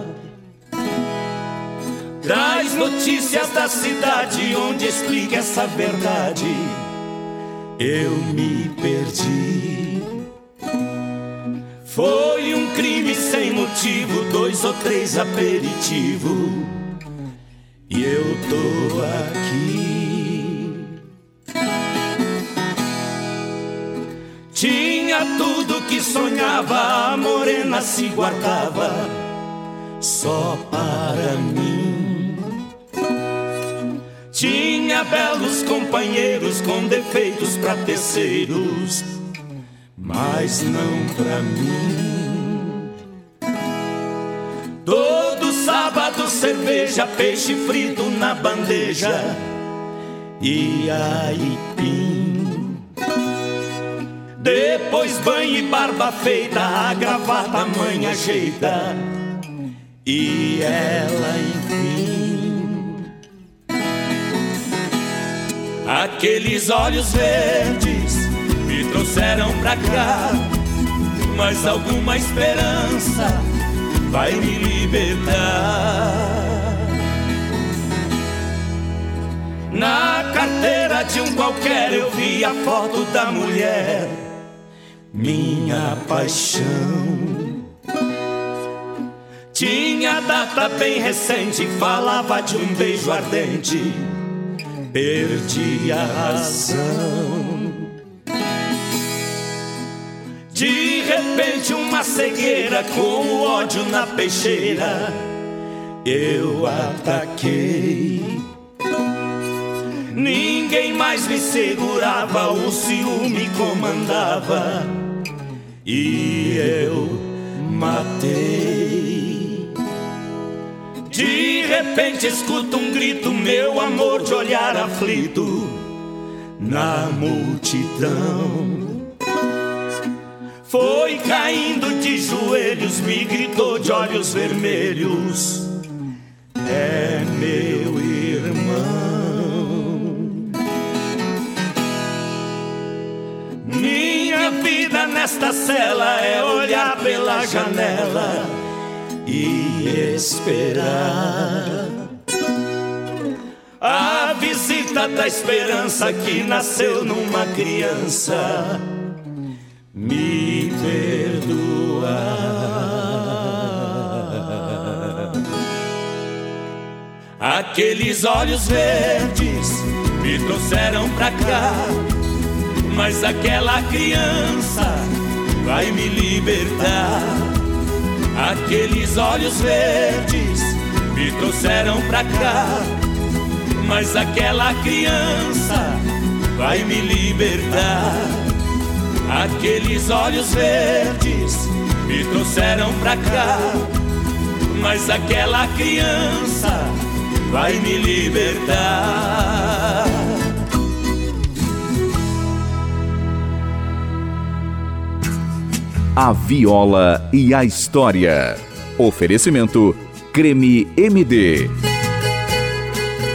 Traz notícias da cidade onde explica essa verdade. Eu me perdi. Foi um crime sem motivo, dois ou três aperitivos. E eu tô aqui. Tinha tudo que sonhava, a morena se guardava só para mim. Tinha belos companheiros com defeitos pra terceiros mas não pra mim. Todo sábado cerveja, peixe frito na bandeja e aipim. Depois banho e barba feita, a gravata mãe ajeita e ela enfim. Aqueles olhos verdes me trouxeram pra cá, mas alguma esperança vai me libertar. Na carteira de um qualquer eu vi a foto da mulher, minha paixão. Tinha data bem recente, falava de um beijo ardente, perdi a razão. De repente, uma cegueira com o ódio na peixeira, eu ataquei. Ninguém mais me segurava, o ciúme comandava e eu matei. De repente escuto um grito, meu amor de olhar aflito na multidão. Foi caindo de joelhos, me gritou de olhos vermelhos: É meu irmão. Minha vida nesta cela é olhar pela janela e esperar. A visita da esperança que nasceu numa criança me perdoar. Aqueles olhos verdes me trouxeram pra cá, mas aquela criança vai me libertar. Aqueles olhos verdes me trouxeram pra cá, mas aquela criança vai me libertar. Aqueles olhos verdes me trouxeram pra cá, mas aquela criança vai me libertar. A Viola e a História. Oferecimento Creme MD.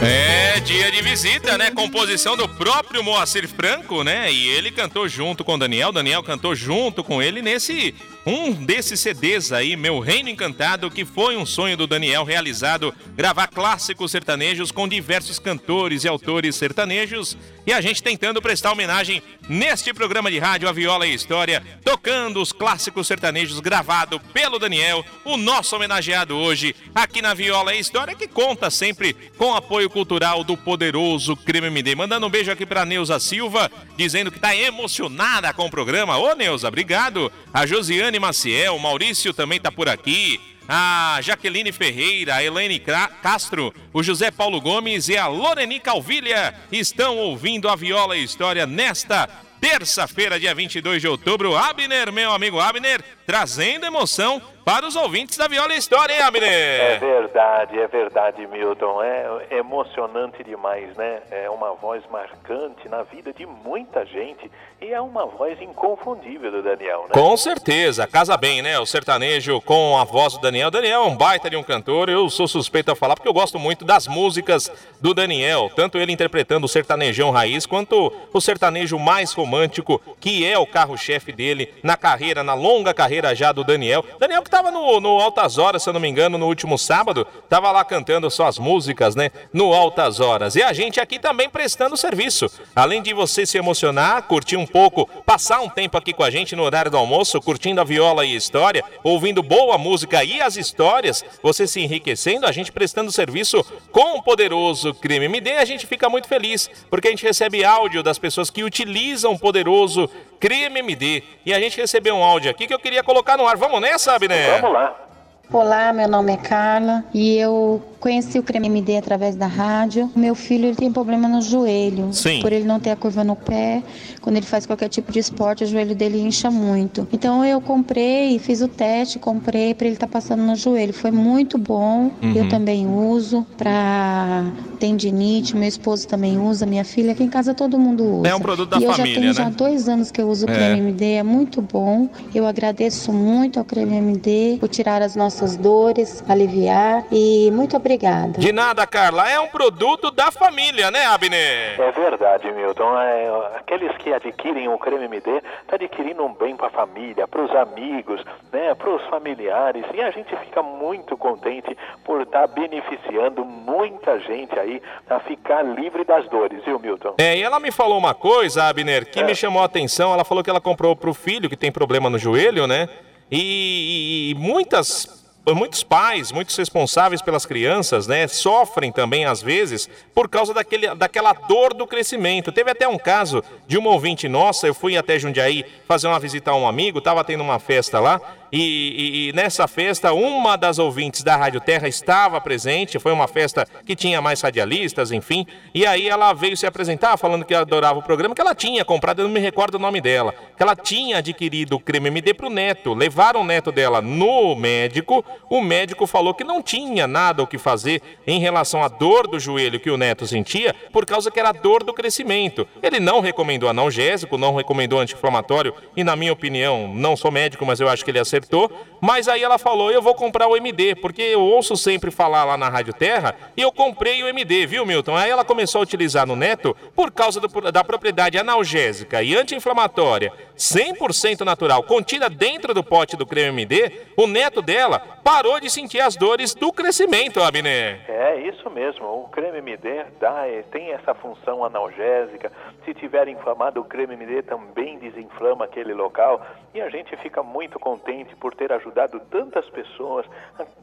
É dia de visita, né? Composição do próprio Moacir Franco, né? E ele cantou junto com o Daniel. Daniel cantou junto com ele nesse um desses CDs aí, Meu Reino Encantado, que foi um sonho do Daniel realizado, gravar clássicos sertanejos com diversos cantores e autores sertanejos. E a gente tentando prestar homenagem neste programa de rádio A Viola e História, tocando os clássicos sertanejos gravado pelo Daniel, o nosso homenageado hoje aqui na Viola e História, que conta sempre com apoio cultural do poderoso Creme MD. Mandando um beijo aqui para Neuza Silva, dizendo que está emocionada com o programa. Ô Neuza, obrigado. A Josiane Maciel, o Maurício também está por aqui. A Jaqueline Ferreira, a Elaine Castro, o José Paulo Gomes e a Loreni Calvilha estão ouvindo a Viola História nesta terça-feira, dia 22 de outubro. Abner, meu amigo Abner, trazendo emoção para os ouvintes da Viola História, hein, Abner? É verdade, é verdade, Milton. É emocionante demais, né? É uma voz marcante na vida de muita gente e é uma voz inconfundível do Daniel, né? Com certeza, casa bem, né? O sertanejo com a voz do Daniel. Daniel é um baita de um cantor, eu sou suspeito a falar porque eu gosto muito das músicas do Daniel, tanto ele interpretando o sertanejão raiz quanto o sertanejo mais romântico, que é o carro-chefe dele na carreira, na longa carreira já do Daniel. Daniel que estava no, no Altas Horas, se eu não me engano, no último sábado, estava lá cantando suas músicas, né? No Altas Horas. E a gente aqui também prestando serviço. Além de você se emocionar, curtir um pouco, passar um tempo aqui com a gente no horário do almoço, curtindo a viola e a história, ouvindo boa música e as histórias, você se enriquecendo, a gente prestando serviço com o poderoso Crime MD, a gente fica muito feliz, porque a gente recebe áudio das pessoas que utilizam o poderoso Crime MD. E a gente recebeu um áudio aqui que eu queria colocar no ar. Vamos nessa, Abner? Vamos lá. Olá, meu nome é Carla e eu conheci o Creme MD através da rádio. Meu filho ele tem problema no joelho. Sim. Por ele não ter a curva no pé, quando ele faz qualquer tipo de esporte, o joelho dele incha muito. Então eu comprei, fiz o teste, comprei para ele estar tá passando no joelho. Foi muito bom. Uhum. Eu também uso para tendinite, meu esposo também usa, minha filha, aqui em casa todo mundo usa. É um produto da e eu família, já tenho né? já dois anos que eu uso o É. Creme MD, é muito bom. Eu agradeço muito ao Creme MD por tirar as nossas dores, aliviar e muito obrigada. De nada, Carla. É um produto da família, né, Abner? É verdade, Milton. É, aqueles que adquirem o creme MD tá adquirindo um bem para a família, para os amigos, né, para os familiares. E a gente fica muito contente por estar beneficiando muita gente aí a ficar livre das dores, viu, Milton? É, e ela me falou uma coisa, Abner, que me chamou a atenção. Ela falou que ela comprou pro filho que tem problema no joelho, né? E, e- e muitas. Muitos pais, muitos responsáveis pelas crianças, né, sofrem também às vezes por causa daquele, daquela dor do crescimento. Teve até um caso de uma ouvinte nossa, eu fui até Jundiaí fazer uma visita a um amigo, estava tendo uma festa lá, e, e- e nessa festa uma das ouvintes da Rádio Terra estava presente, foi uma festa que tinha mais radialistas, enfim, e aí ela veio se apresentar falando que adorava o programa, que ela tinha comprado, eu não me recordo o nome dela, que ela tinha adquirido o creme MD pro neto, levaram o neto dela no médico, o médico falou que não tinha nada o que fazer em relação à dor do joelho que o neto sentia, por causa que era dor do crescimento. Ele não recomendou analgésico, não recomendou anti-inflamatório, e na minha opinião, não sou médico, mas eu acho que ele acertou. Mas aí ela falou: eu vou comprar o MD, porque eu ouço sempre falar lá na Rádio Terra, e eu comprei o MD, viu, Milton? Aí ela começou a utilizar no neto por causa do- da propriedade analgésica e anti-inflamatória 100% natural, contida dentro do pote do creme MD, o neto dela parou de sentir as dores do crescimento, Abner. É isso mesmo, o creme MD dá, é, tem essa função analgésica. Se tiver inflamado, o creme MD também desinflama aquele local. E a gente fica muito contente por ter ajudado tantas pessoas,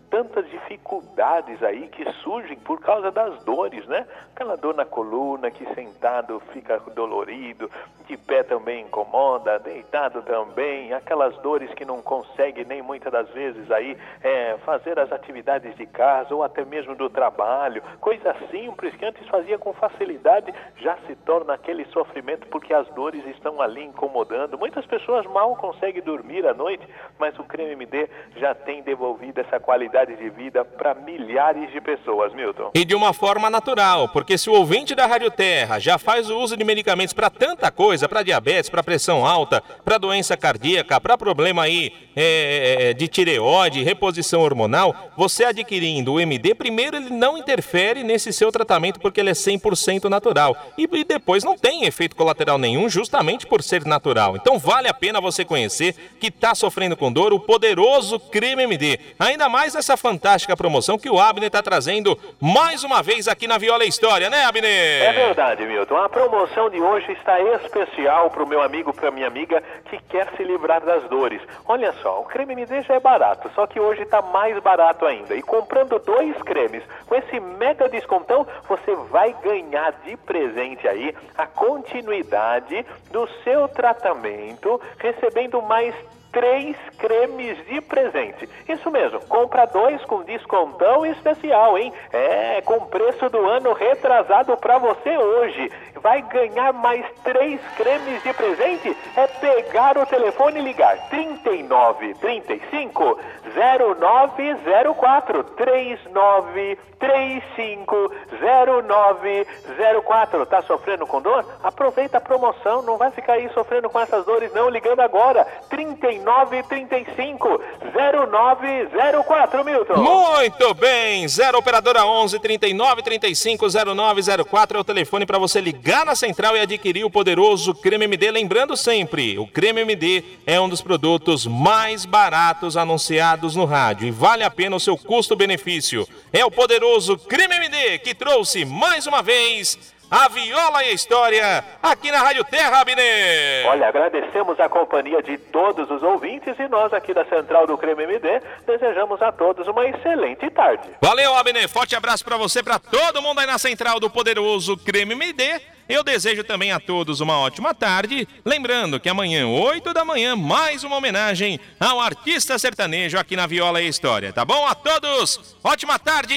tantas dificuldades aí que surgem por causa das dores, né? Aquela dor na coluna que sentado fica dolorido, de pé também incomoda, deitado também, aquelas dores que não consegue nem muitas das vezes aí é, fazer as atividades de casa ou até mesmo do trabalho, coisa simples que antes fazia com facilidade, já se torna aquele sofrimento porque as dores estão ali incomodando. Muitas pessoas mal conseguem dormir à noite, mas o creme MD já tem devolvido essa qualidade de vida para milhares de pessoas, Milton. E de uma forma natural, porque se o ouvinte da Rádio Terra já faz o uso de medicamentos para tanta coisa, para diabetes, para pressão alta, para doença cardíaca, para problema aí é, é, de tireoide, reposição hormonal, você adquirindo o MD, primeiro ele não interfere nesse seu tratamento porque ele é 100% natural. E, e depois não tem efeito colateral nenhum, justamente por ser natural. Então vale a pena você conhecer que está sofrendo com dor o poderoso Creme MD. Ainda mais essa fantástica promoção que o Abner está trazendo mais uma vez aqui na Viola História, né, Abner? É verdade, Milton. A promoção de hoje está especial para o meu amigo, para minha amiga que quer se livrar das dores. Olha só, o creme MD já é barato, só que hoje está mais barato ainda. E comprando dois cremes com esse mega descontão, você vai ganhar de presente aí a continuidade do seu tratamento, recebendo mais três cremes de presente. Isso mesmo, compra dois com descontão especial, hein? É, com preço do ano retrasado para você hoje. Vai ganhar mais três cremes de presente. É pegar o telefone e ligar 39 35 0904 39 35 0904. Tá sofrendo com dor? Aproveita a promoção, não vai ficar aí sofrendo com essas dores não, ligando agora 39 35 0904, Milton. Muito bem, 0 operadora 11 39 35 0904 é o telefone para você ligar na central e adquirir o poderoso creme MD, lembrando sempre, o creme MD é um dos produtos mais baratos anunciados no rádio e vale a pena o seu custo-benefício. É o poderoso creme MD que trouxe mais uma vez a viola e a história aqui na Rádio Terra, Abner. Olha, agradecemos a companhia de todos os ouvintes e nós aqui da Central do Creme MD desejamos a todos uma excelente tarde. Valeu, Abner. Forte abraço para você, para todo mundo aí na Central do Poderoso Creme MD. Eu desejo também a todos uma ótima tarde. Lembrando que amanhã, 8 da manhã, mais uma homenagem ao artista sertanejo aqui na Viola e História. Tá bom? A todos, ótima tarde.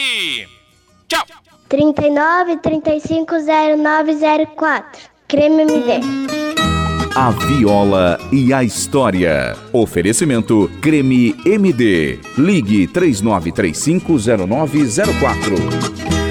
Tchau. 39 35 0904. Creme MD. A Viola e a História. Oferecimento Creme MD. Ligue 39350904.